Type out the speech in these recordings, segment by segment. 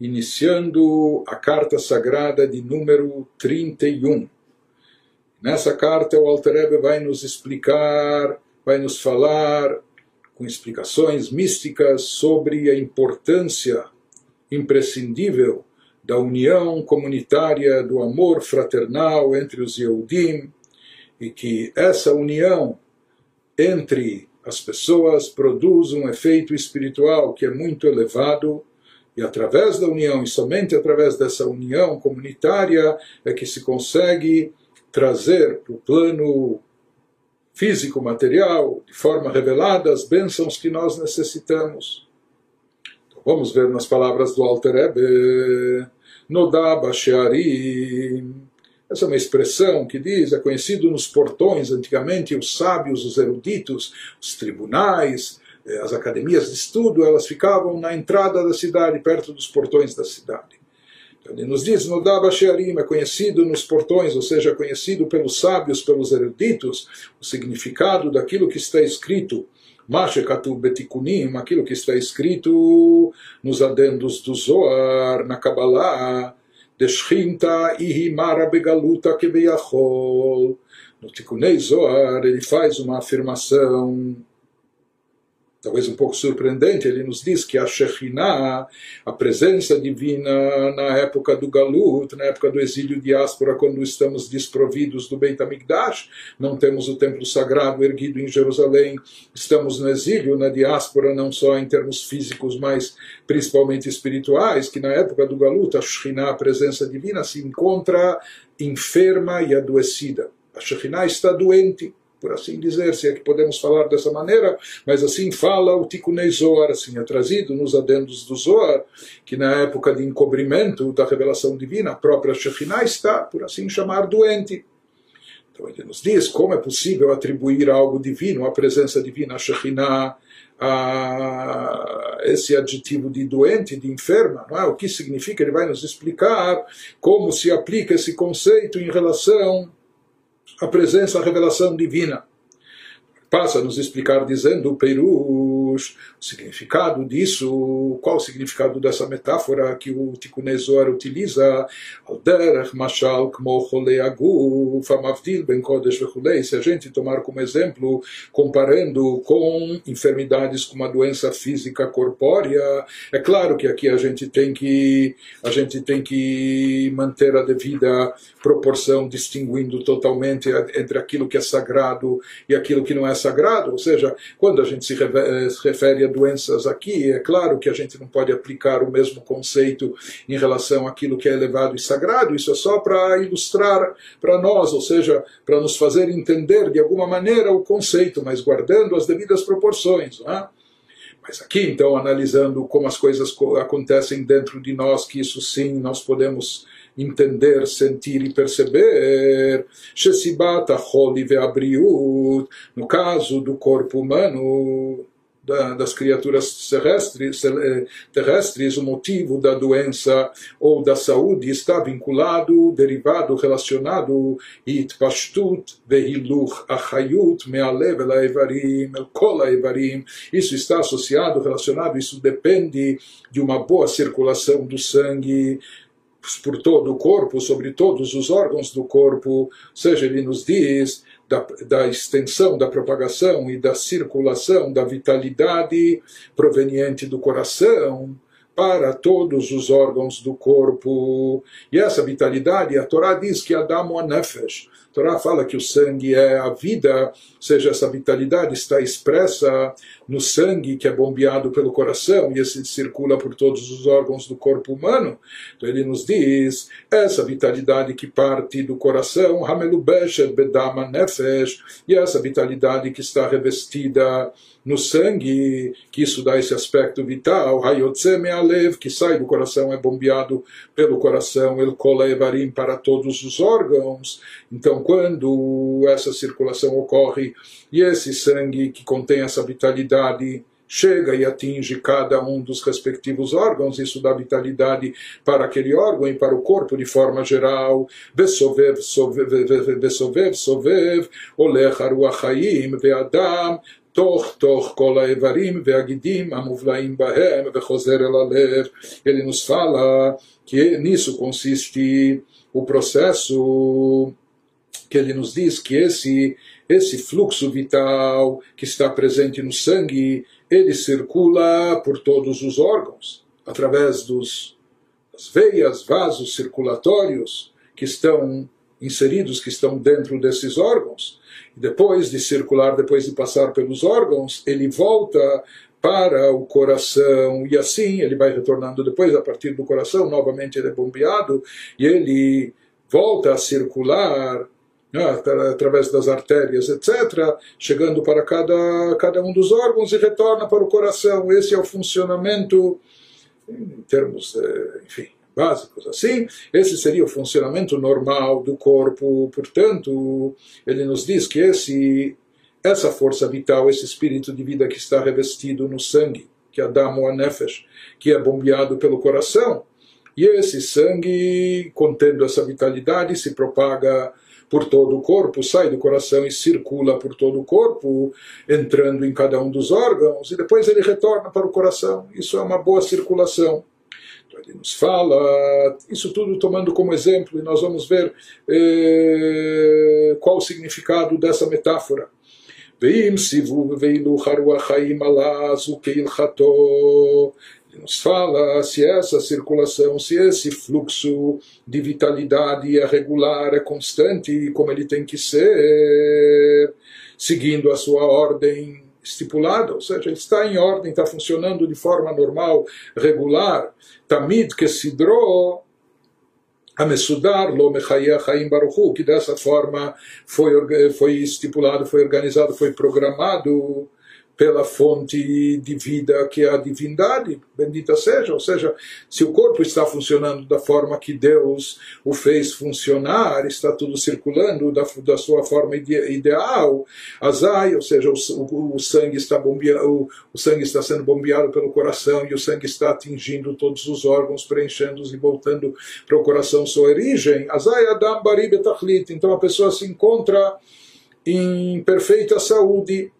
iniciando a carta sagrada de número 31. Nessa carta, o Alter vai nos explicar, vai nos falar com explicações místicas sobre a importância imprescindível da união comunitária, do amor fraternal entre os Yehudim, e que essa união entre as pessoas produz um efeito espiritual que é muito elevado e através da união, e somente através dessa união comunitária, é que se consegue trazer para o plano físico, material, de forma revelada, as bênçãos que nós necessitamos. Então, vamos ver nas palavras do Alter Rebbe, Nodaba Shearim. Essa é uma expressão que diz, é conhecido nos portões, antigamente os sábios, os eruditos, os tribunais, as academias de estudo, elas ficavam na entrada da cidade, perto dos portões da cidade. Então, ele nos diz, no Daba Shearim é conhecido nos portões, ou seja, conhecido pelos sábios, pelos eruditos, o significado daquilo que está escrito Mashekatu Betikunim, aquilo que está escrito nos adendos do Zohar, na Kabbalah, Deshrinta Ihimara Begaluta Kebeyachol. No Tikunei Zohar, ele faz uma afirmação talvez um pouco surpreendente, ele nos diz que a Shekhinah, a presença divina na época do Galut, na época do exílio diáspora, quando estamos desprovidos do Beit HaMikdash, não temos o templo sagrado erguido em Jerusalém, estamos no exílio, na diáspora, não só em termos físicos, mas principalmente espirituais, que na época do Galut, a Shekhinah, a presença divina, se encontra enferma e adoecida. A Shekhinah está doente por assim dizer, se é que podemos falar dessa maneira, mas assim fala o Tikunei Zohar, assim é trazido nos adendos do Zohar, que na época de encobrimento da revelação divina, a própria Shekhinah está, por assim chamar, doente. Então ele nos diz como é possível atribuir algo divino, a presença divina, a Shekhinah, a esse adjetivo de doente, de enferma, é? o que significa, ele vai nos explicar como se aplica esse conceito em relação a presença, a revelação divina. Passa a nos explicar dizendo o O significado disso, qual o significado dessa metáfora que o Tikunezor utiliza, se a gente tomar como exemplo, comparando com enfermidades como a doença física corpórea, é claro que aqui a gente tem que, a gente tem que manter a devida proporção, distinguindo totalmente entre aquilo que é sagrado e aquilo que não é sagrado, ou seja, quando a gente se refere a doenças aqui, é claro que a gente não pode aplicar o mesmo conceito em relação àquilo que é elevado e sagrado, isso é só para ilustrar para nós, ou seja, para nos fazer entender de alguma maneira o conceito, mas guardando as devidas proporções. É? Mas aqui, então, analisando como as coisas acontecem dentro de nós, que isso sim nós podemos entender, sentir e perceber. Shesibat acholi ve'abriut, no caso do corpo humano, das criaturas terrestres, eh, terrestres, o motivo da doença ou da saúde está vinculado, derivado, relacionado, vehiluch achayut mealev kol evarim. Isso está associado, relacionado, isso depende de uma boa circulação do sangue, por todo o corpo, sobre todos os órgãos do corpo, seja, ele nos diz da, da extensão, da propagação e da circulação da vitalidade proveniente do coração para todos os órgãos do corpo. E essa vitalidade, a Torá diz que Adamo Nefesh, Torá fala que o sangue é a vida, ou seja, essa vitalidade está expressa no sangue que é bombeado pelo coração e esse circula por todos os órgãos do corpo humano. Então ele nos diz, essa vitalidade que parte do coração, Hamelubeshet Bedama Nefesh, e essa vitalidade que está revestida no sangue, que isso dá esse aspecto vital, Hayotze Mealev, que sai do coração, é bombeado pelo coração, El Kola Evarim para todos os órgãos. Então, quando essa circulação ocorre e esse sangue que contém essa vitalidade chega e atinge cada um dos respectivos órgãos, isso dá vitalidade para aquele órgão e para o corpo de forma geral. Besovev, sovev, sovev, olech aruach haim, ve'adam, toch, toch, kol haevarim, ve'agidim, amuvlaim bahem, ve'chozer el alev. Ele nos fala que nisso consiste o processo que ele nos diz que esse esse fluxo vital que está presente no sangue, ele circula por todos os órgãos, através dos, das veias, vasos circulatórios que estão inseridos, que estão dentro desses órgãos. E depois de circular, depois de passar pelos órgãos, ele volta para o coração e assim ele vai retornando depois a partir do coração novamente ele é bombeado e ele volta a circular através das artérias, etc., chegando para cada, cada um dos órgãos e retorna para o coração. Esse é o funcionamento, em termos, eh, enfim, básicos assim. Esse seria o funcionamento normal do corpo. Portanto, ele nos diz que esse, essa força vital, esse espírito de vida que está revestido no sangue, que é Adam Nefesh, que é bombeado pelo coração, e esse sangue, contendo essa vitalidade, se propaga por todo o corpo, sai do coração e circula por todo o corpo, entrando em cada um dos órgãos, e depois ele retorna para o coração. Isso é uma boa circulação. Então ele nos fala, isso tudo tomando como exemplo, e nós vamos ver eh, qual o significado dessa metáfora. ואם סיבוב והילוך הרוח חיים עלה זו que nos fala se essa circulação, se esse fluxo de vitalidade é regular, é constante, como ele tem que ser, seguindo a sua ordem estipulada, ou seja, está em ordem, está funcionando de forma normal, regular, tamid que sidro Amesudar lo Chaim Baruchu, que dessa forma foi, foi estipulado, foi organizado, foi programado pela fonte de vida que é a divindade, bendita seja. Ou seja, se o corpo está funcionando da forma que Deus o fez funcionar, está tudo circulando da, da sua forma ideal, azai, ou seja, o, o, o sangue está bombeado, o, o, sangue está sendo bombeado pelo coração e o sangue está atingindo todos os órgãos, preenchendo-os e voltando para o coração sua origem. Azai adam bari betachlit. Então a pessoa se encontra em perfeita saúde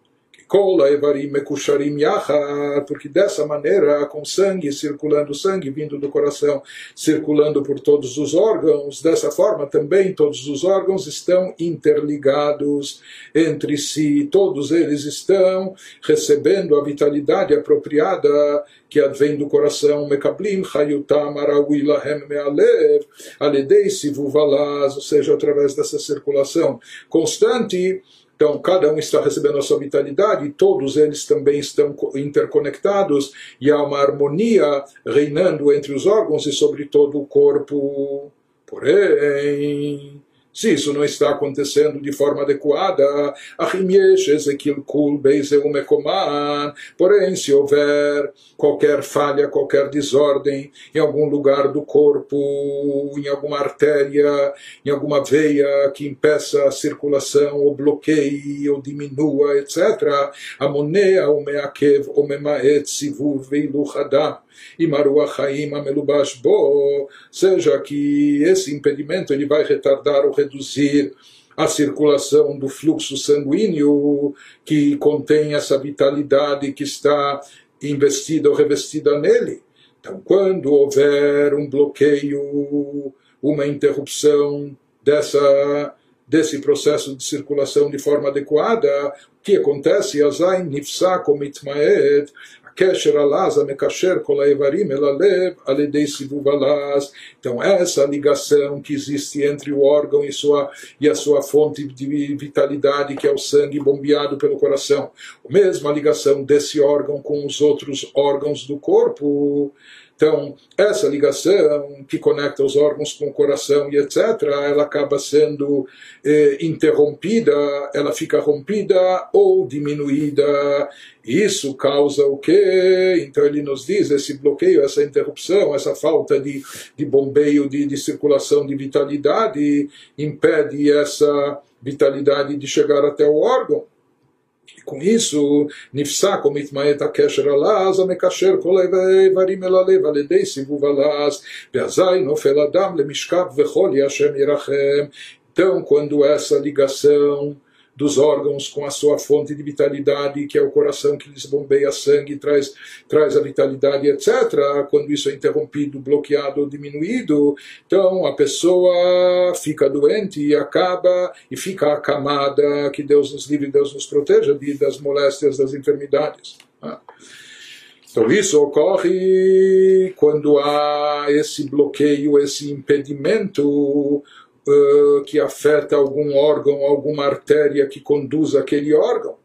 porque dessa maneira, com sangue circulando, sangue vindo do coração, circulando por todos os órgãos, dessa forma também todos os órgãos estão interligados entre si, todos eles estão recebendo a vitalidade apropriada que advém do coração, Mekablim Hayutam Arawi Lahem Mealev, Aledei Sivuvalaz, ou seja, através dessa circulação constante, então, cada um está recebendo a sua vitalidade, e todos eles também estão interconectados, e há uma harmonia reinando entre os órgãos e sobre todo o corpo. Porém, se isso não está acontecendo de forma adequada, porém, se houver qualquer falha, qualquer desordem em algum lugar do corpo, em alguma artéria, em alguma veia que impeça a circulação, ou bloqueie, ou diminua, etc., amonea o meakev o memaet sivuv veiluchadam e Maruachaim Amelubash Bo, seja que esse impedimento ele vai retardar ou reduzir a circulação do fluxo sanguíneo que contém essa vitalidade que está investida ou revestida nele. Então, quando houver um bloqueio, uma interrupção dessa desse processo de circulação de forma adequada, o que acontece? Azain nifsa komitmaed, Alaz kol aledei. Então, essa ligação que existe entre o órgão e, sua, e a sua fonte de vitalidade, que é o sangue bombeado pelo coração. A mesma ligação desse órgão com os outros órgãos do corpo então, essa ligação que conecta os órgãos com o coração e etc., ela acaba sendo eh, interrompida, ela fica rompida ou diminuída. Isso causa o quê? Então ele nos diz, esse bloqueio, essa interrupção, essa falta de, de bombeio, de, de circulação de vitalidade, impede essa vitalidade de chegar até o órgão com isso, Nifsa comitmaeta kesher alaz, amekasher kolay varim elalev aledei sivuv alaz, beazai nofel adam lemishkav vechol yashem irachem. Então, quando essa ligação dos órgãos com a sua fonte de vitalidade, que é o coração que lhes bombeia sangue, traz, traz a vitalidade, etc. Quando isso é interrompido, bloqueado ou diminuído, então a pessoa fica doente e acaba e fica acamada, que Deus nos livre, Deus nos proteja das moléstias, das enfermidades. Ah. Então isso ocorre quando há esse bloqueio, esse impedimento uh, que afeta algum órgão, alguma artéria que conduz aquele órgão.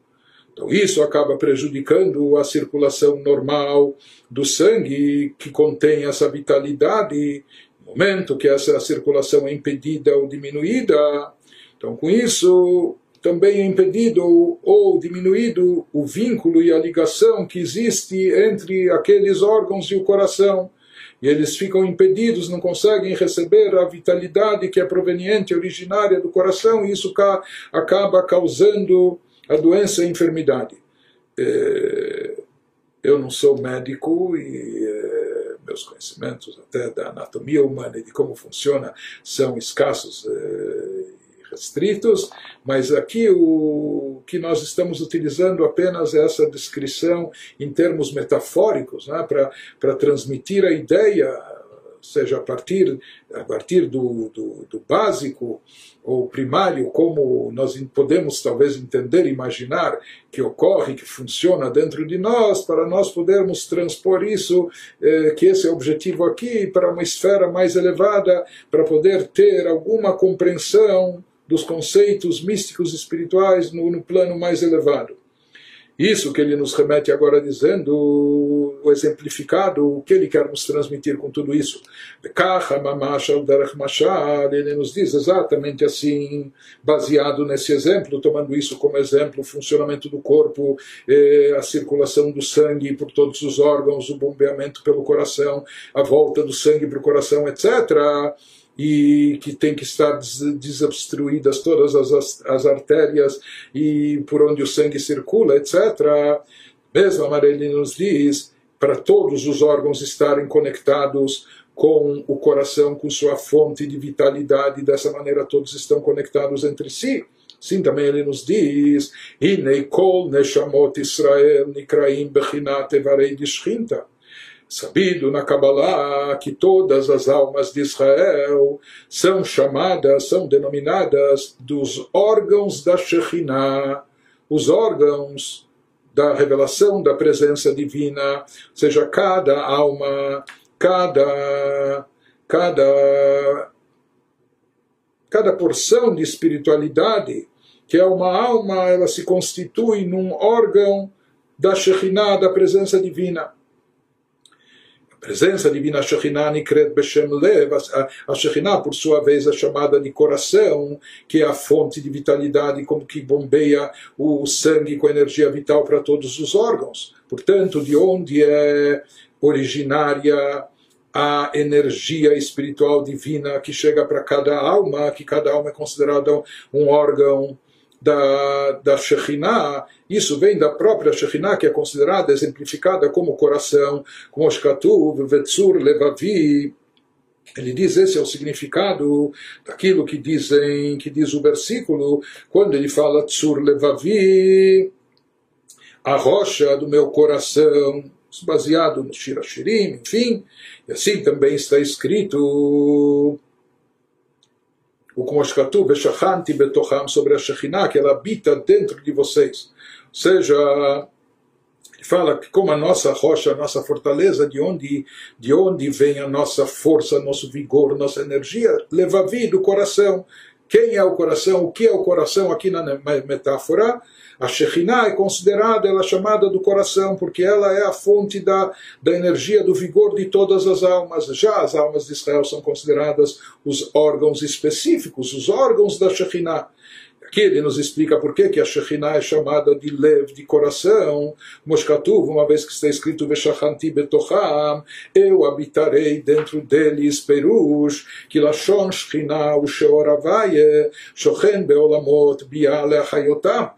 Então isso acaba prejudicando a circulação normal do sangue, que contém essa vitalidade. No momento que essa circulação é impedida ou diminuída, então com isso também é impedido ou diminuído o vínculo e a ligação que existe entre aqueles órgãos e o coração e eles ficam impedidos, não conseguem receber a vitalidade que é proveniente, originária do coração, e isso acaba causando a doença e a enfermidade. É, eu não sou médico e é, meus conhecimentos até da anatomia humana e de como funciona são escassos é, restritos, mas aqui o que nós estamos utilizando apenas é essa descrição em termos metafóricos, né, para transmitir a ideia, seja a partir, a partir do, do, do básico ou primário, como nós podemos talvez entender, imaginar que ocorre, que funciona dentro de nós, para nós podermos transpor isso, eh, que esse é o objetivo aqui, para uma esfera mais elevada, para poder ter alguma compreensão dos conceitos místicos espirituais no, no plano mais elevado. Isso que ele nos remete agora dizendo, o exemplificado, o que ele quer nos transmitir com tudo isso. Ele nos diz exatamente assim, baseado nesse exemplo, tomando isso como exemplo, o funcionamento do corpo, eh, a circulação do sangue por todos os órgãos, o bombeamento pelo coração, a volta do sangue para o coração, etc e que tem que estar desobstruídas todas as, as artérias e por onde o sangue circula, etc. Mesmo Amarelli nos diz para todos os órgãos estarem conectados com o coração, com sua fonte de vitalidade, dessa maneira todos estão conectados entre si. Sim, também ele nos diz: Inei kol neshamot Israel nikraim bechinat evarei de Sabido na Kabbalah que todas as almas de Israel são chamadas, são denominadas dos órgãos da Shekhinah, os órgãos da revelação da presença divina, ou seja, cada alma, cada, cada, cada porção de espiritualidade, que é uma alma, ela se constitui num órgão da Shekhinah, da presença divina presença divina Shekhinah Nikret Beshem Lev, a Shekhinah, por sua vez, é chamada de coração, que é a fonte de vitalidade, como que bombeia o sangue com energia vital para todos os órgãos. Portanto, de onde é originária a energia espiritual divina que chega para cada alma, que cada alma é considerada um órgão da, da Shekhinah, isso vem da própria Shekhinah, que é considerada, exemplificada como coração, como Oshkatuv, Vetsur, Levavi. Ele diz esse é o significado daquilo que dizem, que diz o versículo, quando ele fala Tsur Levavi, a rocha do meu coração, baseado no Shirashirim, enfim, e assim também está escrito o como Shkatu, Veshachanti Betocham, sobre a Shekhinah, que ela habita dentro de vocês. Ou seja, fala que como a nossa rocha, a nossa fortaleza, de onde, de onde vem a nossa força, nosso vigor, nossa energia, leva vida, o coração. Quem é o coração? O que é o coração aqui na metáfora? A Shekhinah é considerada, ela é chamada do coração, porque ela é a fonte da, da energia, do vigor de todas as almas. Já as almas de Israel são consideradas os órgãos específicos, os órgãos da Shekhinah. Aqui ele nos explica por que, a Shekhinah é chamada de lev, de coração. Moshkatuv, uma vez que está escrito Veshachanti betocham, eu habitarei dentro deles, perush, que Shekhinah, o Sheor Avaye, Shochen beolamot, biale achayotam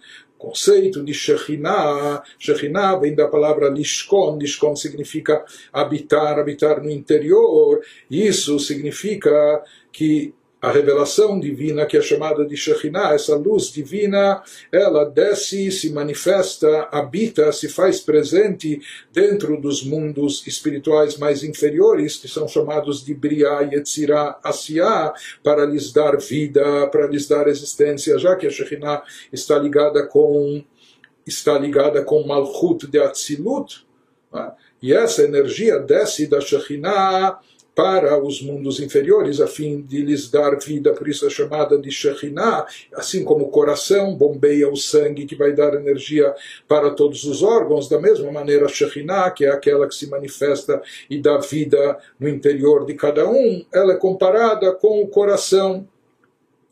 conceito de Shekhinah, Shekhinah vem da palavra Lishkon, Lishkon significa habitar, habitar no interior, isso significa que a revelação divina, que é chamada de Shekhinah, essa luz divina, ela desce, se manifesta, habita, se faz presente dentro dos mundos espirituais mais inferiores, que são chamados de Briah, Yetzirah, Asiah, para lhes dar vida, para lhes dar existência, já que a Shekhinah está ligada com está ligada com Malchut de Atzilut, né? e essa energia desce da Shekhinah para os mundos inferiores, a fim de lhes dar vida, por isso é chamada de Shekhinah, assim como o coração bombeia o sangue que vai dar energia para todos os órgãos, da mesma maneira a Shekhinah, que é aquela que se manifesta e dá vida no interior de cada um, ela é comparada com o coração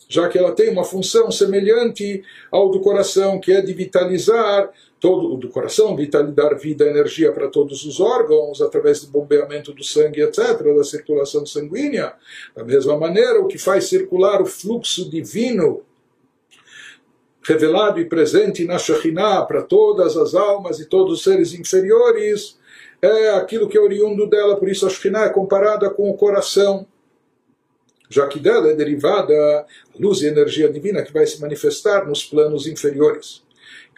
já que ela tem uma função semelhante ao do coração, que é de vitalizar todo do coração, vitalidade, vida, energia para todos os órgãos, através do bombeamento do sangue, etc., da circulação sanguínea. Da mesma maneira, o que faz circular o fluxo divino revelado e presente na Shekhinah para todas as almas e todos os seres inferiores é aquilo que é oriundo dela, por isso a Shekhinah é comparada com o coração já que dela é derivada a luz e energia divina que vai se manifestar nos planos inferiores.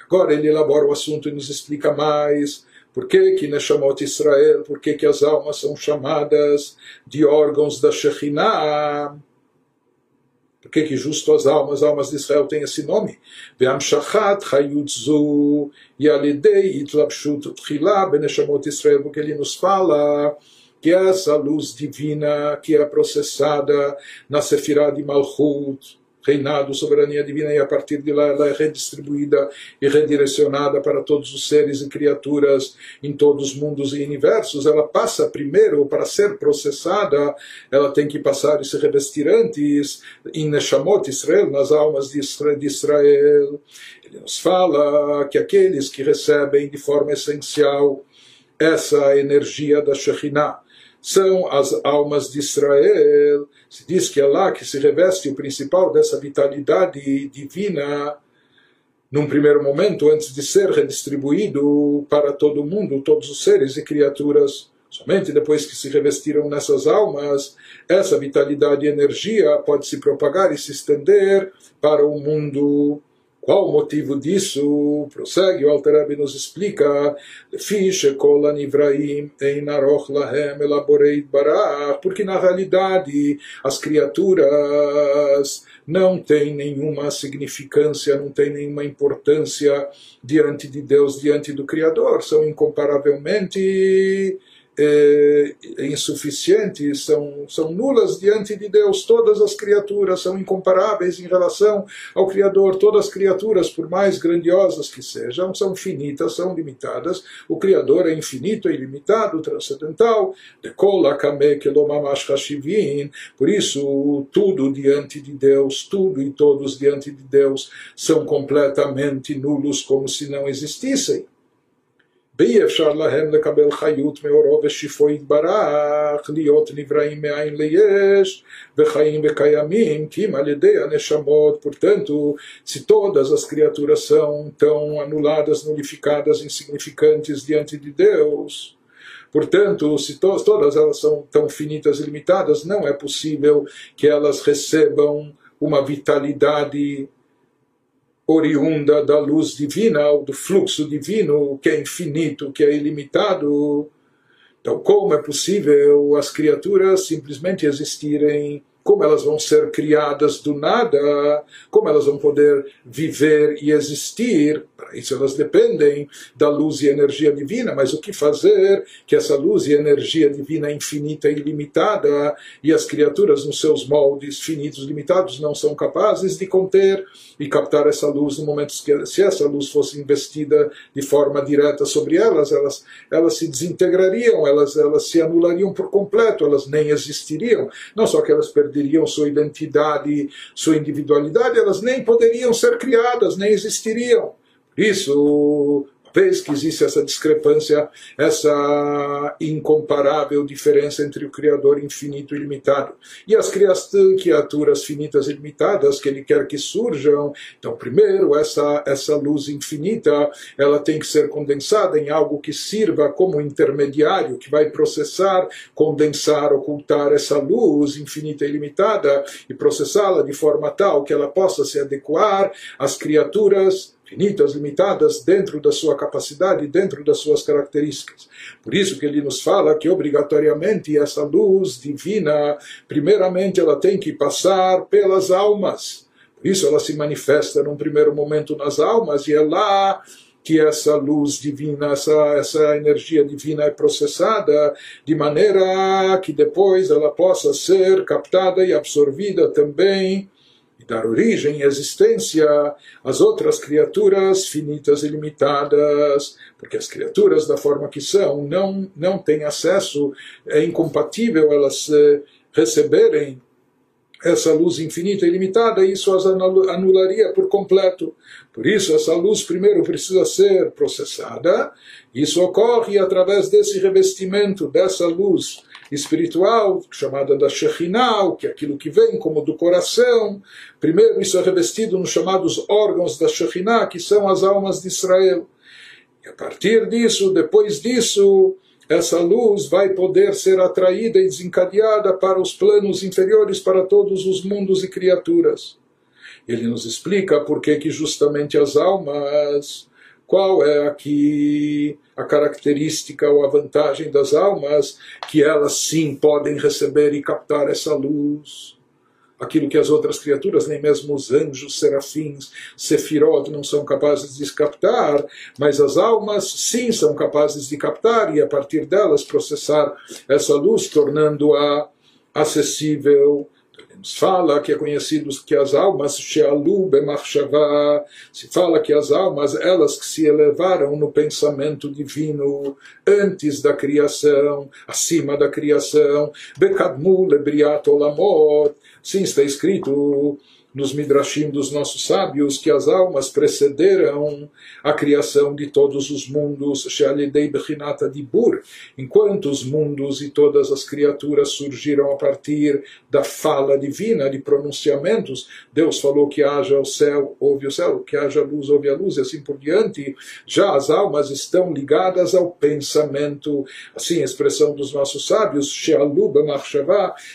Agora ele elabora o assunto e nos explica mais por que que Neshamot Israel, por que que as almas são chamadas de órgãos da Shekhinah, por que que justo as almas, as almas de Israel têm esse nome? Ve'amshachat chayutzu yalidei itlapshut tchila beneshamot Israel, porque ele nos fala que essa luz divina que é processada na Sefirah de Malchut, reinado, soberania divina, e a partir de lá ela é redistribuída e redirecionada para todos os seres e criaturas em todos os mundos e universos, ela passa primeiro, para ser processada, ela tem que passar e se revestir antes em Neshamot Israel, nas almas de Israel. Ele nos fala que aqueles que recebem de forma essencial essa energia da Shekhinah, são as almas de Israel. Se diz que é lá que se reveste o principal dessa vitalidade divina, num primeiro momento, antes de ser redistribuído para todo o mundo, todos os seres e criaturas. Somente depois que se revestiram nessas almas, essa vitalidade e energia pode se propagar e se estender para o mundo qual o motivo disso? Prossegue, o Alter nos explica, porque na realidade as criaturas não têm nenhuma significância, não têm nenhuma importância diante de Deus, diante do Criador, são incomparavelmente é, insuficientes, são, são nulas diante de Deus. Todas as criaturas são incomparáveis em relação ao Criador. Todas as criaturas, por mais grandiosas que sejam, são finitas, são limitadas. O Criador é infinito, é ilimitado, transcendental. Por isso, tudo diante de Deus, tudo e todos diante de Deus são completamente nulos, como se não existissem. ואי אפשר להם לקבל חיות מאורו ושיפו יתברך, להיות נבראים מאין ליש, וחיים וקיימים, כי אם על ידי הנשמות, portanto, se todas as criaturas são tão anuladas, nulificadas, insignificantes diante de Deus, Portanto, se to todas elas são tão finitas e limitadas, não é possível que elas recebam uma vitalidade oriunda da luz divina, do fluxo divino, que é infinito, que é ilimitado. Então, como é possível as criaturas simplesmente existirem como elas vão ser criadas do nada, como elas vão poder viver e existir. Para isso elas dependem da luz e energia divina, mas o que fazer que essa luz e energia divina infinita e ilimitada e as criaturas nos seus moldes finitos limitados não são capazes de conter e captar essa luz no momento que se essa luz fosse investida de forma direta sobre elas, elas, elas se desintegrariam, elas, elas se anulariam por completo, elas nem existiriam. Não só que elas sua identidade, sua individualidade, elas nem poderiam ser criadas, nem existiriam. Isso, vez que existe essa discrepância, essa incomparável diferença entre o Criador infinito e limitado e as criaturas finitas e limitadas que ele quer que surjam. Então, primeiro, essa, essa luz infinita, ela tem que ser condensada em algo que sirva como intermediário, que vai processar, condensar, ocultar essa luz infinita e limitada e processá-la de forma tal que ela possa se adequar às criaturas finitas, limitadas, dentro da sua capacidade, dentro das suas características. Por isso que ele nos fala que obrigatoriamente essa luz divina, primeiramente ela tem que passar pelas almas. Por isso ela se manifesta num primeiro momento nas almas e é lá que essa luz divina, essa, essa energia divina é processada de maneira que depois ela possa ser captada e absorvida também dar origem e existência às outras criaturas finitas e limitadas, porque as criaturas da forma que são não, não têm acesso, é incompatível elas eh, receberem essa luz infinita e limitada, isso as anularia por completo. Por isso, essa luz primeiro precisa ser processada. Isso ocorre através desse revestimento, dessa luz espiritual, chamada da Shekhinah, que é aquilo que vem como do coração. Primeiro, isso é revestido nos chamados órgãos da Shekhinah, que são as almas de Israel. E a partir disso, depois disso, essa luz vai poder ser atraída e desencadeada para os planos inferiores, para todos os mundos e criaturas. Ele nos explica por que, que justamente as almas, qual é aqui a característica ou a vantagem das almas, que elas sim podem receber e captar essa luz? Aquilo que as outras criaturas, nem mesmo os anjos, serafins, sefirot, não são capazes de captar, mas as almas sim são capazes de captar e a partir delas processar essa luz, tornando-a acessível se fala que é conhecido que as almas shealu bemachshavá, se fala que as almas, elas que se elevaram no pensamento divino antes da criação, acima da criação, bekadmu lebriat olamot, sim está escrito nos midrashim dos nossos sábios que as almas precederam a criação de todos os mundos, Dibur, enquanto os mundos e todas as criaturas surgiram a partir da fala divina, de pronunciamentos. Deus falou que haja o céu, ouve o céu, que haja luz, ouve a luz, e assim por diante. Já as almas estão ligadas ao pensamento, assim, a expressão dos nossos sábios,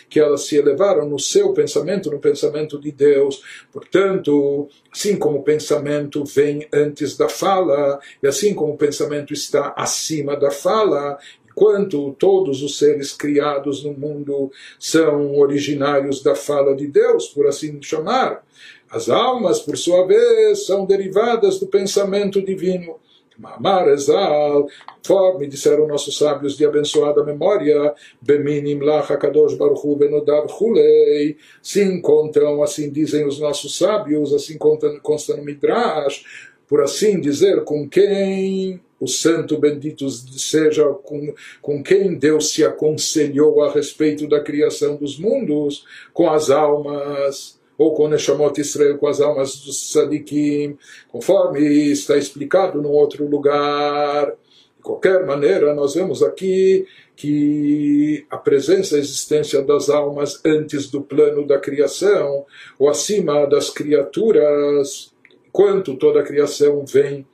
que elas se elevaram no seu pensamento, no pensamento de Deus Deus. Portanto, assim como o pensamento vem antes da fala, e assim como o pensamento está acima da fala, enquanto todos os seres criados no mundo são originários da fala de Deus, por assim chamar, as almas, por sua vez, são derivadas do pensamento divino. Mamar Ezal, conforme disseram nossos sábios de abençoada memória, Beminim Lach Kadosh Baruchu Benodav Hulei, sim contam, assim dizem os nossos sábios, assim consta no Midrash, por assim dizer, com quem o santo bendito seja com, com quem Deus se aconselhou a respeito da criação dos mundos, com as almas ou com Neshamot Israel, com as almas dos Sadikim, conforme está explicado no outro lugar. De qualquer maneira, nós vemos aqui que a presença e a existência das almas antes do plano da criação, ou acima das criaturas, enquanto toda a criação vem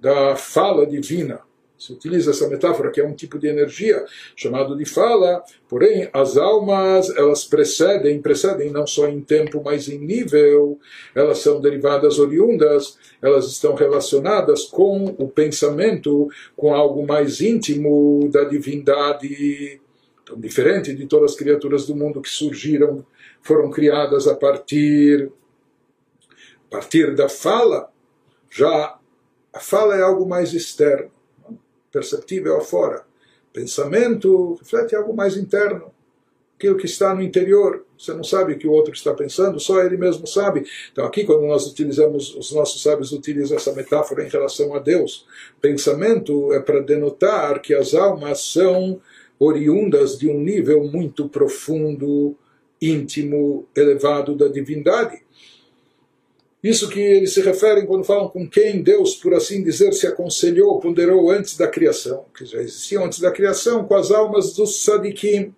da fala divina se utiliza essa metáfora que é um tipo de energia chamado de fala, porém as almas elas precedem, precedem não só em tempo, mas em nível, elas são derivadas oriundas, elas estão relacionadas com o pensamento, com algo mais íntimo da divindade, então, diferente de todas as criaturas do mundo que surgiram, foram criadas a partir a partir da fala, já a fala é algo mais externo perceptível afora. Pensamento reflete algo mais interno, aquilo que está no interior. Você não sabe o que o outro está pensando, só ele mesmo sabe. Então, aqui, quando nós utilizamos, os nossos sábios utilizam essa metáfora em relação a Deus, pensamento é para denotar que as almas são oriundas de um nível muito profundo, íntimo, elevado da divindade. Isso que eles se referem quando falam com quem Deus, por assim dizer, se aconselhou, ponderou antes da criação, que já existiam antes da criação, com as almas dos sadikim,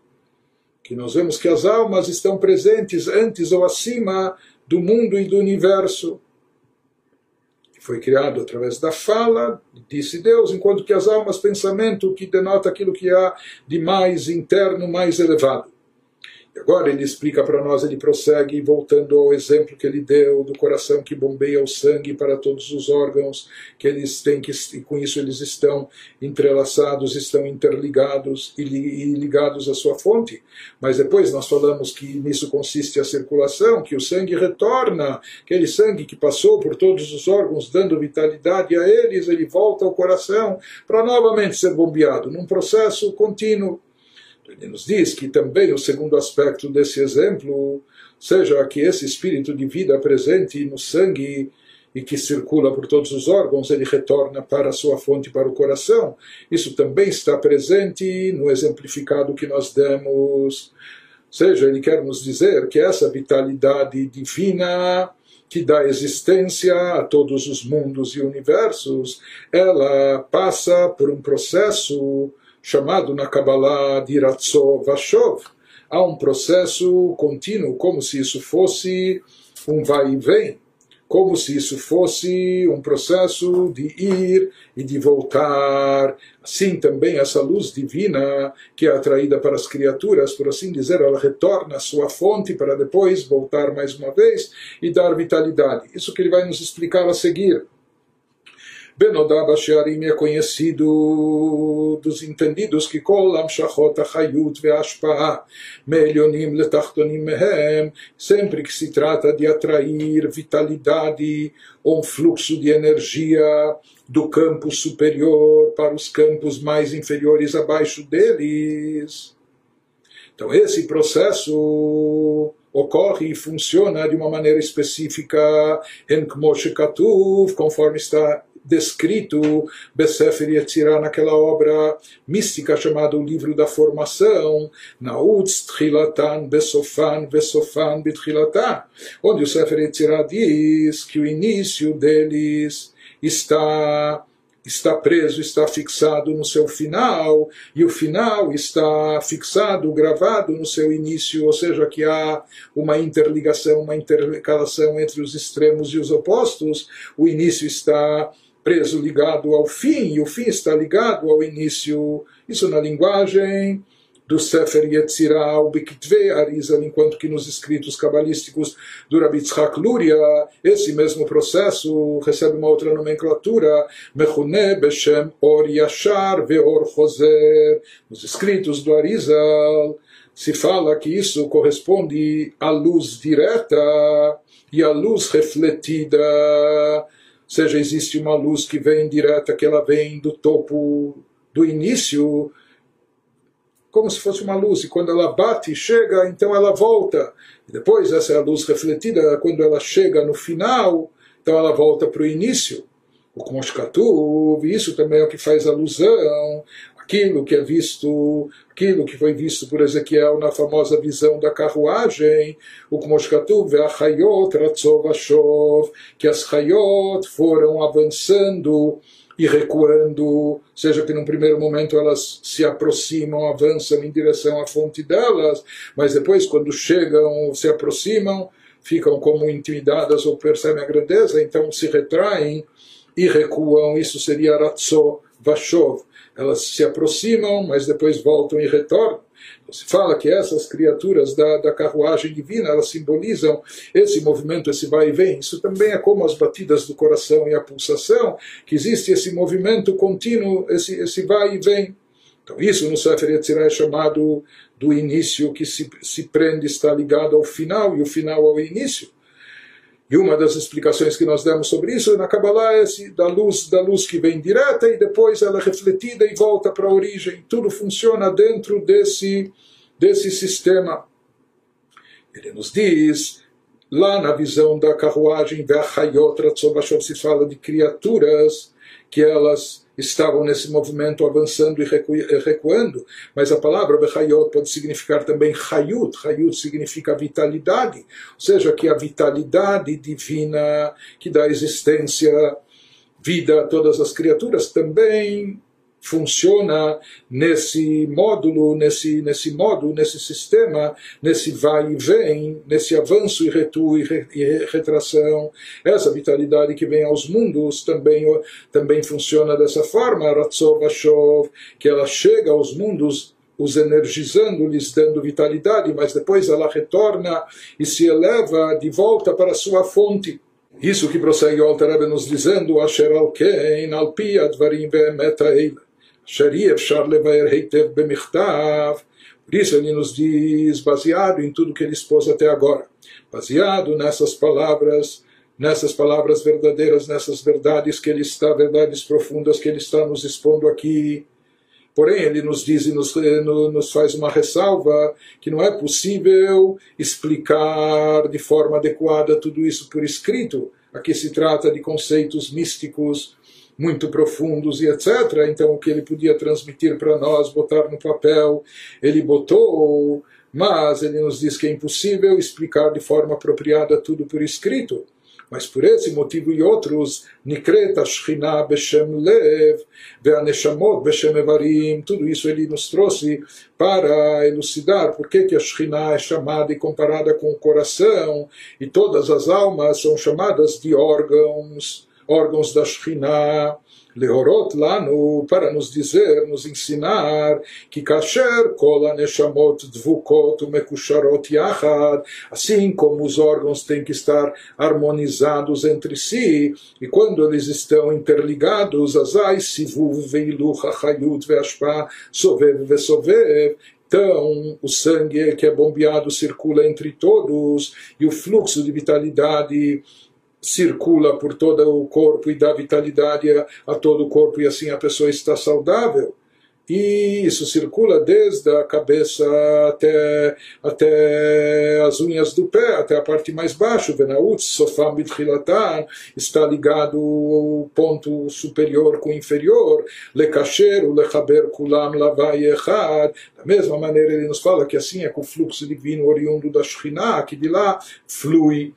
que nós vemos que as almas estão presentes antes ou acima do mundo e do universo. Foi criado através da fala, disse Deus, enquanto que as almas, pensamento, que denota aquilo que há de mais interno, mais elevado. Agora ele explica para nós, ele prossegue, voltando ao exemplo que ele deu do coração que bombeia o sangue para todos os órgãos, que eles têm que, e com isso eles estão entrelaçados, estão interligados e, e ligados à sua fonte. Mas depois nós falamos que nisso consiste a circulação, que o sangue retorna, aquele sangue que passou por todos os órgãos, dando vitalidade a eles, ele volta ao coração para novamente ser bombeado, num processo contínuo. Ele nos diz que também o segundo aspecto desse exemplo, seja que esse espírito de vida presente no sangue e que circula por todos os órgãos, ele retorna para a sua fonte, para o coração. Isso também está presente no exemplificado que nós demos. Seja, ele quer nos dizer que essa vitalidade divina que dá existência a todos os mundos e universos, ela passa por um processo chamado na Kabbalah de Ratzov Vashov. Há um processo contínuo, como se isso fosse um vai e vem, como se isso fosse um processo de ir e de voltar. Assim também essa luz divina que é atraída para as criaturas, por assim dizer, ela retorna à sua fonte para depois voltar mais uma vez e dar vitalidade. Isso que ele vai nos explicar a seguir. Benodá Basharim é conhecido dos entendidos que Kol Amshachot Achayut Ve'ashpa'a Melionim Letachtonim Mehem sempre que se trata de atrair vitalidade ou um fluxo de energia do campo superior para os campos mais inferiores abaixo deles. Então esse processo ocorre e funciona de uma maneira específica conforme está descrito Besefer Yetzirah naquela obra mística chamada O Livro da Formação, Nautz Tchilatan Besofan Besofan Betchilatan, onde o Sefer Yetzirah diz que o início deles está está preso, está fixado no seu final, e o final está fixado, gravado no seu início, ou seja, que há uma interligação, uma intercalação entre os extremos e os opostos, o início está preso ligado ao fim, e o fim está ligado ao início. Isso na linguagem do Sefer Yetzirah, o Bekitve Arizal, enquanto que nos escritos cabalísticos do Rabbi Tzchak Luria, esse mesmo processo recebe uma outra nomenclatura, Mechune Beshem Or Yashar Veor Choser. Nos escritos do Arizal, se fala que isso corresponde à luz direta e à luz refletida seja, existe uma luz que vem direta, que ela vem do topo do início, como se fosse uma luz, e quando ela bate e chega, então ela volta. E depois, essa é a luz refletida, quando ela chega no final, então ela volta para o início. O Kmoshkatuv, isso também é o que faz alusão aquilo que é visto, aquilo que foi visto por Ezequiel na famosa visão da carruagem, o Kmoshkatuv ve'achayot ratzov ashov, que as chayot foram avançando e recuando, seja que num primeiro momento elas se aproximam, avançam em direção à fonte delas, mas depois quando chegam, se aproximam, ficam como intimidadas ou percebem a grandeza, então se retraem e recuam, isso seria Ratzov Vashov elas se aproximam, mas depois voltam e retornam. Então, se fala que essas criaturas da, da carruagem divina, elas simbolizam esse movimento, esse vai e vem. Isso também é como as batidas do coração e a pulsação, que existe esse movimento contínuo, esse, esse vai e vem. Então isso no Sefer Yetzirah é chamado do início que se, se prende, está ligado ao final, e o final ao início. E uma das explicações que nós demos sobre isso na Kabbalah é esse, da luz da luz que vem direta e depois ela é refletida e volta para a origem. Tudo funciona dentro desse, desse sistema. Ele nos diz, lá na visão da carruagem, se fala de criaturas que elas estavam nesse movimento avançando e recuando, mas a palavra Bechayot pode significar também Hayut, Hayut significa vitalidade, ou seja, que a vitalidade divina que dá existência, vida a todas as criaturas também funciona nesse módulo, nesse, nesse modo, nesse sistema, nesse vai e vem, nesse avanço e retu e, re, e retração. Essa vitalidade que vem aos mundos também, também funciona dessa forma, Ratzov Ashov, que ela chega aos mundos os energizando, lhes dando vitalidade, mas depois ela retorna e se eleva de volta para a sua fonte. Isso que prossegue o Alter nos dizendo, Asher al Kein al pi advarim Efshar Levaer Heitev Bemichtav. Por isso ele nos diz, baseado em tudo que ele expôs até agora, baseado nessas palavras, nessas palavras verdadeiras, nessas verdades que ele está, verdades profundas que ele está nos expondo aqui. Porém, ele nos diz e nos, nos faz uma ressalva que não é possível explicar de forma adequada tudo isso por escrito. Aqui se trata de conceitos místicos muito profundos e etc. Então, o que ele podia transmitir para nós, botar no papel, ele botou, mas ele nos diz que é impossível explicar de forma apropriada tudo por escrito. Mas por esse motivo e outros, Nikret Ashchina Beshem Lev, Ve'aneshamot Beshem Evarim, tudo isso ele nos trouxe para elucidar por que, que a Shekhinah é chamada e comparada com o coração, e todas as almas são chamadas de órgãos órgãos da Shekhinah, Leorot lanu, para nos dizer, nos ensinar que kasher kol neshamot dvukot umekusharot yachad, assim como os órgãos têm que estar harmonizados entre si, e quando eles estão interligados, azai sivuv veiluch achayut veashpa sovev vesovev, então, o sangue que é bombeado circula entre todos e o fluxo de vitalidade circula por todo o corpo e dá vitalidade a, a todo o corpo e assim a pessoa está saudável. E isso circula desde a cabeça até, até as unhas do pé, até a parte mais baixa. Venaut, sofam bitchilatan, está ligado o ponto superior com o inferior. Lekasher, lechaber kulam lavai echad. Da mesma maneira ele nos fala que assim é com o fluxo divino oriundo da Shekhinah, que de lá flui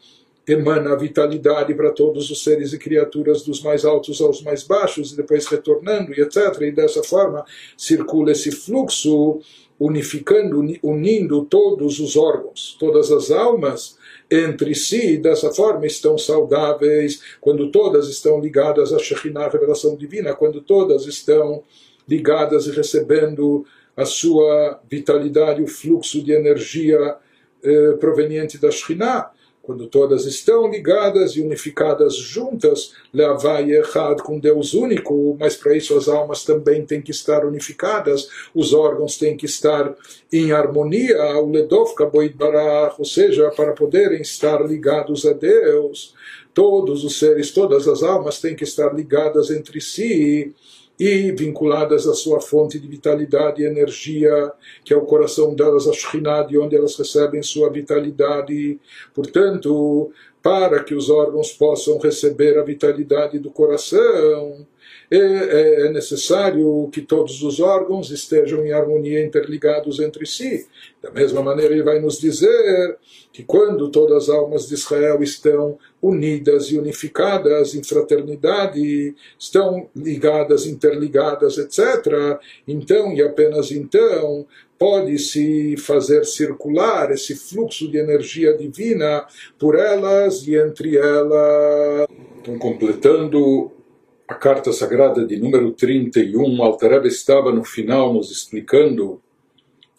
emana vitalidade para todos os seres e criaturas, dos mais altos aos mais baixos, e depois retornando, e etc. E dessa forma circula esse fluxo, unificando, unindo todos os órgãos, todas as almas entre si, e dessa forma estão saudáveis, quando todas estão ligadas à Shekhinah, a revelação divina, quando todas estão ligadas e recebendo a sua vitalidade, o fluxo de energia eh, proveniente da Shekhinah quando todas estão ligadas e unificadas juntas, Leavai Echad com Deus único, mas para isso as almas também têm que estar unificadas, os órgãos têm que estar em harmonia, o Ledovka Boid Barach, ou seja, para poderem estar ligados a Deus, todos os seres, todas as almas têm que estar ligadas entre si e vinculadas à sua fonte de vitalidade e energia, que é o coração delas, a Shekhinah, de onde elas recebem sua vitalidade. Portanto, para que os órgãos possam receber a vitalidade do coração, é, é necessário que todos os órgãos estejam em harmonia, interligados entre si. Da mesma maneira, ele vai nos dizer que quando todas as almas de Israel estão unidas e unificadas em fraternidade, estão ligadas, interligadas, etc., então e apenas então pode-se fazer circular esse fluxo de energia divina por elas e entre elas. Então, completando a carta sagrada de número 31, Altareb estava no final nos explicando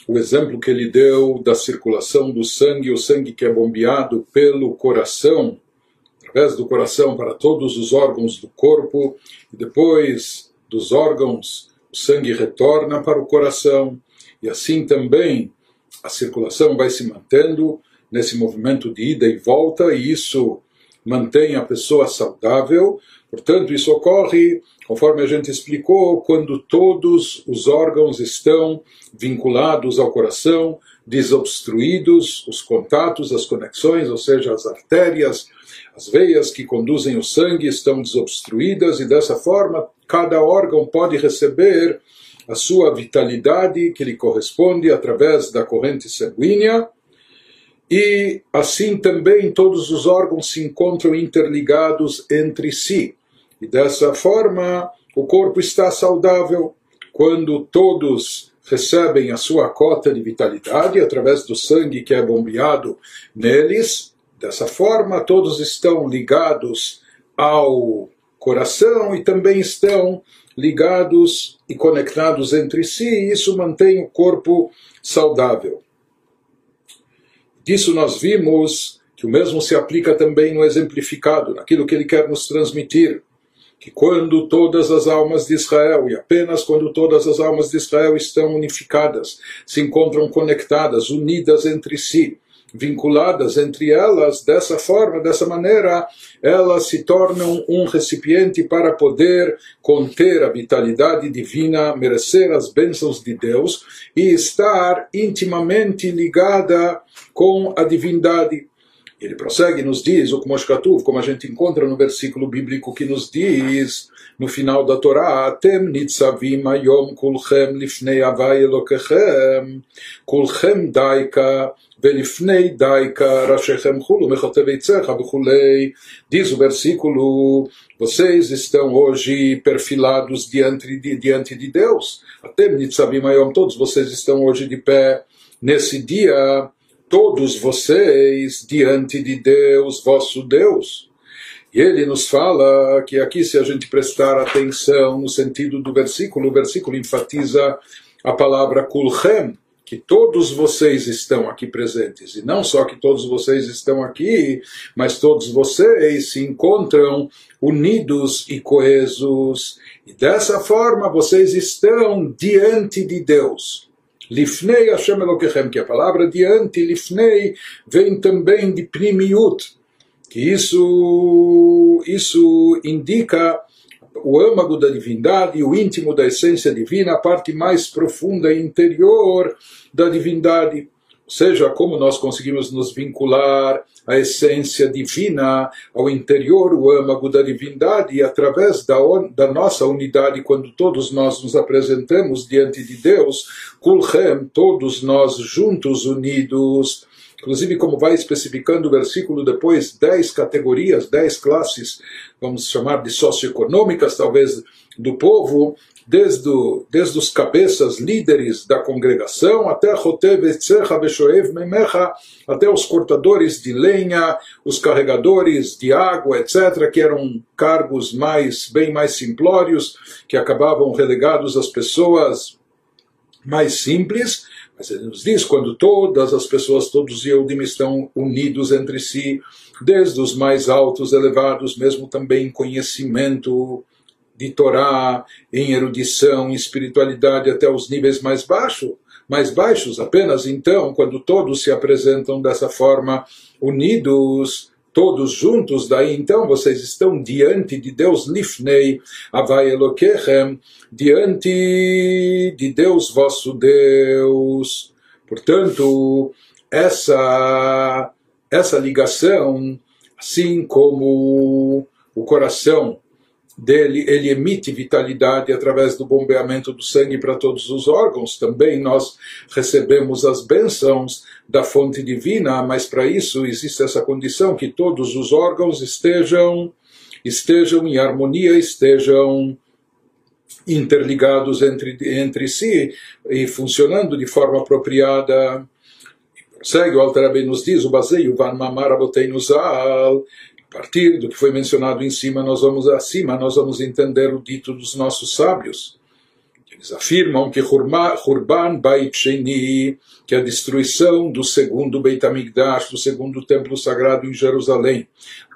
o exemplo que ele deu da circulação do sangue, o sangue que é bombeado pelo coração, através do coração para todos os órgãos do corpo, e depois dos órgãos o sangue retorna para o coração, e assim também a circulação vai se mantendo nesse movimento de ida e volta, e isso mantém a pessoa saudável, Portanto, isso ocorre, conforme a gente explicou, quando todos os órgãos estão vinculados ao coração, desobstruídos, os contatos, as conexões, ou seja, as artérias, As veias que conduzem o sangue estão desobstruídas e dessa forma cada órgão pode receber a sua vitalidade que lhe corresponde através da corrente sanguínea e assim também todos os órgãos se encontram interligados entre si. E dessa forma o corpo está saudável quando todos recebem a sua cota de vitalidade através do sangue que é bombeado neles. Dessa forma, todos estão ligados ao coração e também estão ligados e conectados entre si, e isso mantém o corpo saudável. Disso nós vimos que o mesmo se aplica também no exemplificado, naquilo que ele quer nos transmitir, que quando todas as almas de Israel, e apenas quando todas as almas de Israel estão unificadas, se encontram conectadas, unidas entre si, vinculadas entre elas, dessa forma, dessa maneira, elas se tornam um recipiente para poder conter a vitalidade divina, merecer as bênçãos de Deus e estar intimamente ligada com a divindade. Ele prossegue e nos diz, o Kmoshkatuv, como a gente encontra no versículo bíblico que nos diz, no final da Torá, Atem nitzavim ayom kulchem lifnei avai elokechem, kulchem daika velifnei daika rashechem chulu mechoteveitzecha bechulei. Diz o versículo, vocês estão hoje perfilados diante de, diante de Deus. Atem nitzavim ayom, todos vocês estão hoje de pé nesse dia todos vocês diante de Deus, vosso Deus. E ele nos fala que aqui, se a gente prestar atenção no sentido do versículo, o versículo enfatiza a palavra kulchem, que todos vocês estão aqui presentes. E não só que todos vocês estão aqui, mas todos vocês se encontram unidos e coesos. E dessa forma vocês estão diante de Deus. Lifnei Hashem Elokechem, que a palavra diante, Lifnei, vem também de Primiut, que isso, isso indica o âmago da divindade, o íntimo da essência divina, a parte mais profunda e interior da divindade. Seja, como nós conseguimos nos vincular à essência divina, ao interior, o âmago da divindade, e através da, da nossa unidade, quando todos nós nos apresentamos diante de Deus, Kulchem, todos nós juntos, unidos, inclusive como vai especificando o versículo depois, dez categorias, dez classes, vamos chamar de socioeconômicas, talvez, do povo, desde, o, desde os cabeças líderes da congregação até até os cortadores de lenha, os carregadores de água, etc., que eram cargos mais bem mais simplórios, que acabavam relegados às pessoas mais simples. Mas ele nos diz quando todas as pessoas, todos os Yehudim estão unidos entre si, desde os mais altos, elevados, mesmo também conhecimento, de Torá, em erudição, em espiritualidade até os níveis mais baixos, mais baixos. Apenas então, quando todos se apresentam dessa forma, unidos, todos juntos, daí então vocês estão diante de Deus Lifnei, Avai Elokechem, diante de Deus vosso Deus. Portanto, essa, essa ligação, assim como o coração dele, ele emite vitalidade através do bombeamento do sangue para todos os órgãos. Também nós recebemos as bênçãos da fonte divina, mas para isso existe essa condição que todos os órgãos estejam estejam em harmonia, estejam interligados entre, entre si e funcionando de forma apropriada. Segue o Alter nos diz, o baseio van mamar al a partir do que foi mencionado em cima, nós vamos acima, nós vamos entender o dito dos nossos sábios. Eles afirmam que Hurban Bait Sheni, que é a destruição do segundo Beit HaMikdash, do segundo templo sagrado em Jerusalém,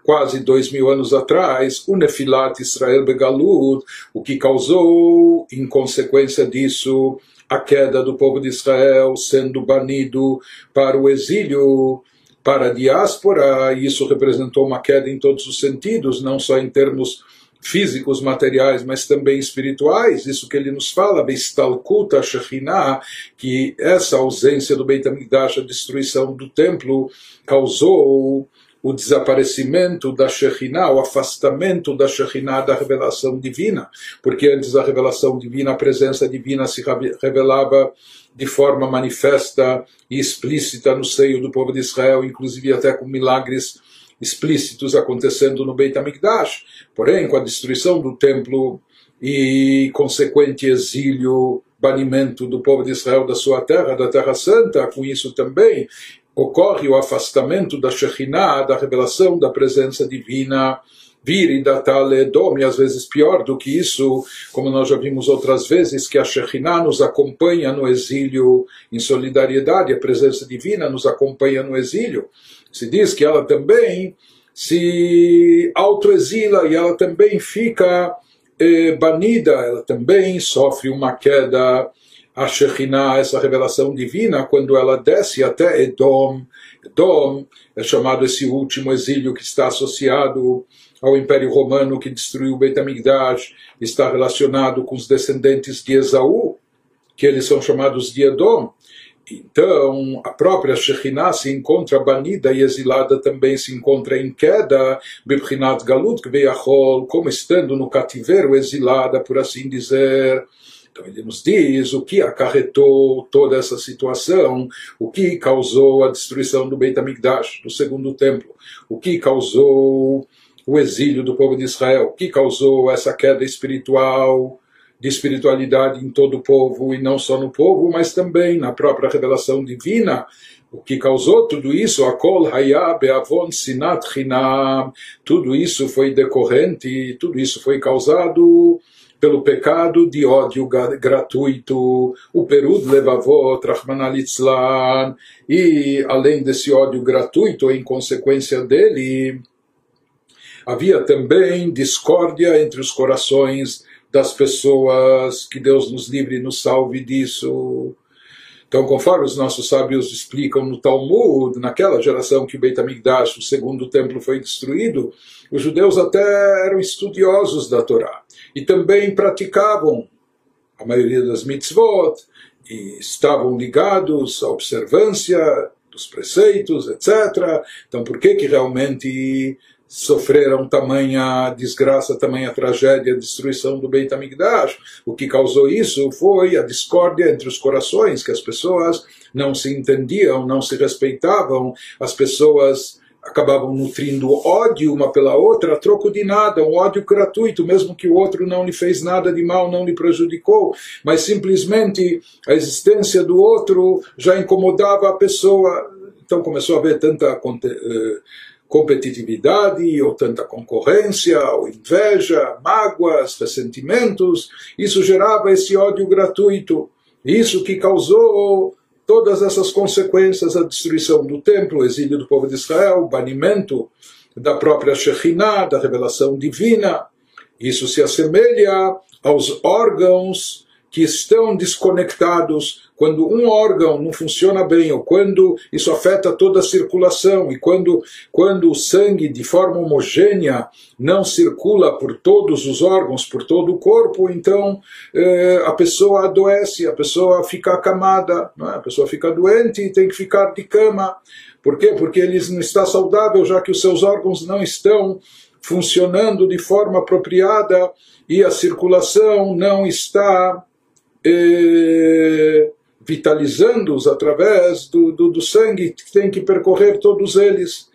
quase dois mil anos atrás, o Nefilat Israel Begalut, o que causou, em consequência disso, a queda do povo de Israel sendo banido para o exílio, para a diáspora, isso representou uma queda em todos os sentidos, não só em termos físicos, materiais, mas também espirituais. Isso que ele nos fala, Beistalkuta Shekhinah, que essa ausência do Beit HaMikdash, a destruição do templo, causou o desaparecimento da Shekhinah, o afastamento da Shekhinah da revelação divina, porque antes da revelação divina, a presença divina se revelava de forma manifesta e explícita no seio do povo de Israel, inclusive até com milagres explícitos acontecendo no Beit HaMikdash. Porém, com a destruição do templo e consequente exílio, banimento do povo de Israel da sua terra, da Terra Santa, com isso também ocorre o afastamento da Shekhinah, da revelação da presença divina, vir da tal e às vezes pior do que isso, como nós já vimos outras vezes, que a Shekhinah nos acompanha no exílio em solidariedade, a presença divina nos acompanha no exílio. Se diz que ela também se autoexila e ela também fica eh, banida, ela também sofre uma queda a Shekhinah, essa revelação divina, quando ela desce até Edom. Edom é chamado esse último exílio que está associado ao Império Romano que destruiu Beit está relacionado com os descendentes de Esaú, que eles são chamados de Edom. Então, a própria Shekhinah se encontra banida e exilada também se encontra em queda, Bibchinat Galut como estando no cativeiro, exilada, por assim dizer. Então ele nos diz o que acarretou toda essa situação, o que causou a destruição do Beit HaMikdash, do segundo templo, o que causou o exílio do povo de Israel, o que causou essa queda espiritual, de espiritualidade em todo o povo, e não só no povo, mas também na própria revelação divina, o que causou tudo isso, a kol hayab avon sinat chinam, tudo isso foi decorrente, tudo isso foi causado pelo pecado de ódio gratuito, o perud levavot rachmanalitzlan, e além desse ódio gratuito, em consequência dele, havia também discórdia entre os corações das pessoas, que Deus nos livre e nos salve disso. Então, conforme os nossos sábios explicam no Talmud, naquela geração que o Beit HaMikdash, o segundo templo, foi destruído, os judeus até eram estudiosos da Torá e também praticavam a maioria das mitzvot e estavam ligados à observância dos preceitos, etc. Então, por que que realmente sofreram tamanha desgraça, tamanha tragédia, destruição do Beit HaMikdash. O que causou isso foi a discórdia entre os corações, que as pessoas não se entendiam, não se respeitavam, as pessoas acabavam nutrindo ódio uma pela outra a troco de nada, um ódio gratuito, mesmo que o outro não lhe fez nada de mal, não lhe prejudicou, mas simplesmente a existência do outro já incomodava a pessoa. Então começou a haver tanta uh, competitividade, ou tanta concorrência, ou inveja, mágoas, ressentimentos. Isso gerava esse ódio gratuito. Isso que causou todas essas consequências, a destruição do templo, o exílio do povo de Israel, o banimento da própria Shekhinah, da revelação divina. Isso se assemelha aos órgãos que estão desconectados quando um órgão não funciona bem, ou quando isso afeta toda a circulação, e quando, quando o sangue de forma homogênea não circula por todos os órgãos, por todo o corpo, então eh, a pessoa adoece, a pessoa fica acamada, é? a pessoa fica doente e tem que ficar de cama. Por quê? Porque ele não está saudável, já que os seus órgãos não estão funcionando de forma apropriada e a circulação não está. Eh, vitalizando-os através do, do, do, sangue que tem que percorrer todos eles.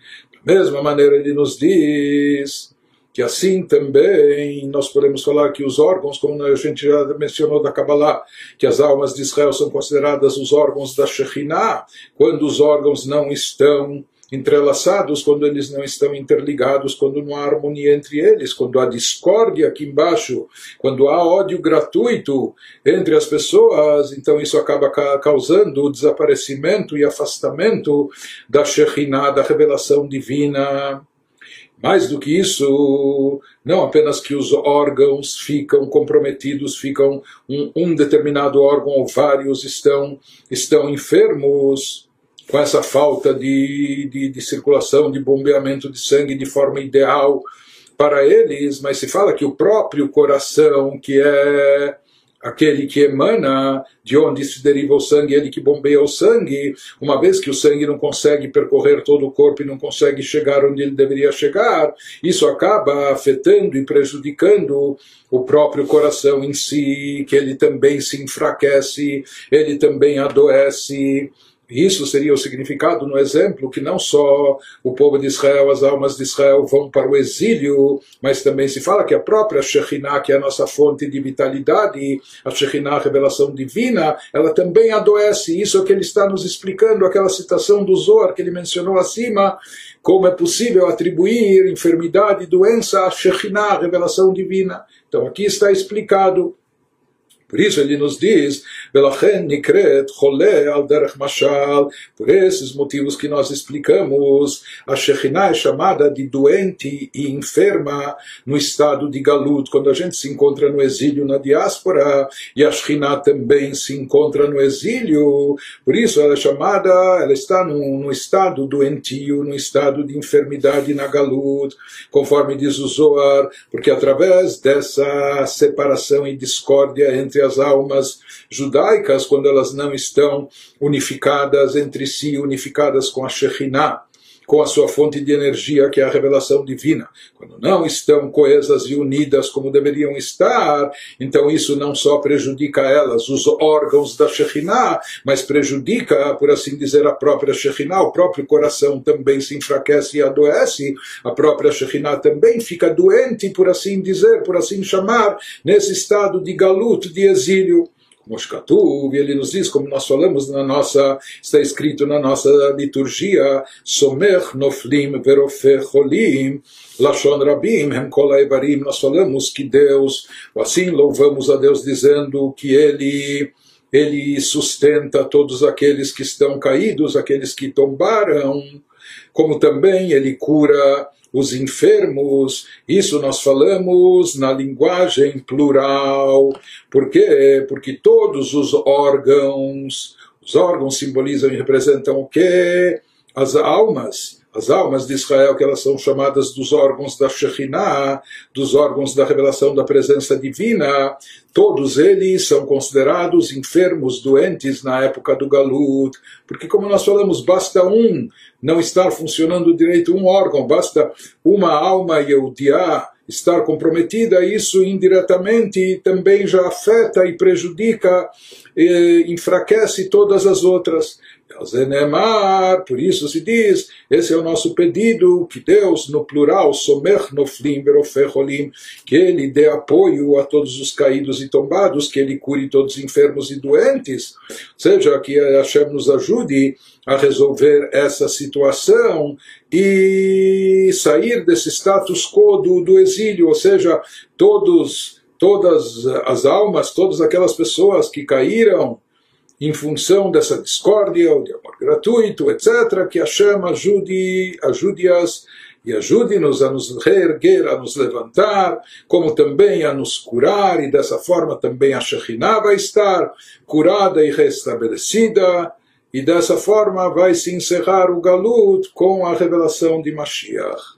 Da mesma maneira, ele nos diz que assim também nós podemos falar que os órgãos, como a gente já mencionou da Kabbalah, que as almas de Israel são consideradas os órgãos da Shekhinah, quando os órgãos não estão entrelaçados, quando eles não estão interligados, quando não há harmonia entre eles, quando há discórdia aqui embaixo, quando há ódio gratuito entre as pessoas, então isso acaba causando o desaparecimento e afastamento da Shekhinah, da revelação divina. Mais do que isso, não apenas que os órgãos ficam comprometidos, ficam um, um determinado órgão ou vários estão, estão enfermos, com essa falta de, de, de circulação, de bombeamento de sangue de forma ideal para eles, mas se fala que o próprio coração, que é aquele que emana, de onde se deriva o sangue, ele que bombeia o sangue, uma vez que o sangue não consegue percorrer todo o corpo e não consegue chegar onde ele deveria chegar, isso acaba afetando e prejudicando o próprio coração em si, que ele também se enfraquece, ele também adoece. Isso seria o significado no exemplo que não só o povo de Israel, as almas de Israel vão para o exílio, mas também se fala que a própria Shekhinah, que é a nossa fonte de vitalidade, a Shekhinah, a revelação divina, ela também adoece. Isso é o que ele está nos explicando, aquela citação do Zohar que ele mencionou acima, como é possível atribuir enfermidade e doença à Shekhinah, a revelação divina. Então aqui está explicado por isso ele nos diz, nikret al derech mashal. Por esses motivos que nós explicamos, a Shekhinah é chamada de doente e enferma no estado de galut, quando a gente se encontra no exílio na diáspora, e a Shekhinah também se encontra no exílio. Por isso ela é chamada, ela está no, no estado doentio, no estado de enfermidade na galut, conforme diz o Zohar, porque através dessa separação e discórdia entre entre as almas judaicas quando elas não estão unificadas entre si, unificadas com a Shekhinah, com a sua fonte de energia, que é a revelação divina. Quando não estão coesas e unidas como deveriam estar, então isso não só prejudica elas, os órgãos da Shekhinah, mas prejudica, por assim dizer, a própria Shekhinah, o próprio coração também se enfraquece e adoece, a própria Shekhinah também fica doente, por assim dizer, por assim chamar, nesse estado de galut, de exílio. Moshkatuv, ele nos diz, como nós falamos na nossa, está escrito na nossa liturgia, Somer Noflim Verofe Cholim, Lashon Rabim, Hem Kol nós falamos que Deus, assim louvamos a Deus dizendo que Ele ele sustenta todos aqueles que estão caídos, aqueles que tombaram, como também ele cura os enfermos, isso nós falamos na linguagem plural. Por quê? Porque todos os órgãos, os órgãos simbolizam e representam o quê? As almas as almas de Israel, que elas são chamadas dos órgãos da Shekhinah, dos órgãos da revelação da presença divina, todos eles são considerados enfermos, doentes na época do Galut, porque como nós falamos, basta um não estar funcionando direito, um órgão, basta uma alma Yehudiá estar comprometida, isso indiretamente também já afeta e prejudica, e enfraquece todas as outras. Por isso se diz, esse é o nosso pedido, que Deus, no plural, somer noflim beroferolim, que Ele dê apoio a todos os caídos e tombados, que Ele cure todos os enfermos e doentes, ou seja, que Hashem nos ajude a resolver essa situação e sair desse status quo do, do exílio, ou seja, todos, todas as almas, todas aquelas pessoas que caíram, em função dessa discórdia, ou de amor gratuito, etc., que Hashem ajude, ajude-as e ajude-nos a nos reerguer, a nos levantar, como também a nos curar, e dessa forma também a Shekhinah vai estar curada e restabelecida, e dessa forma vai se encerrar o Galut com a revelação de Mashiach.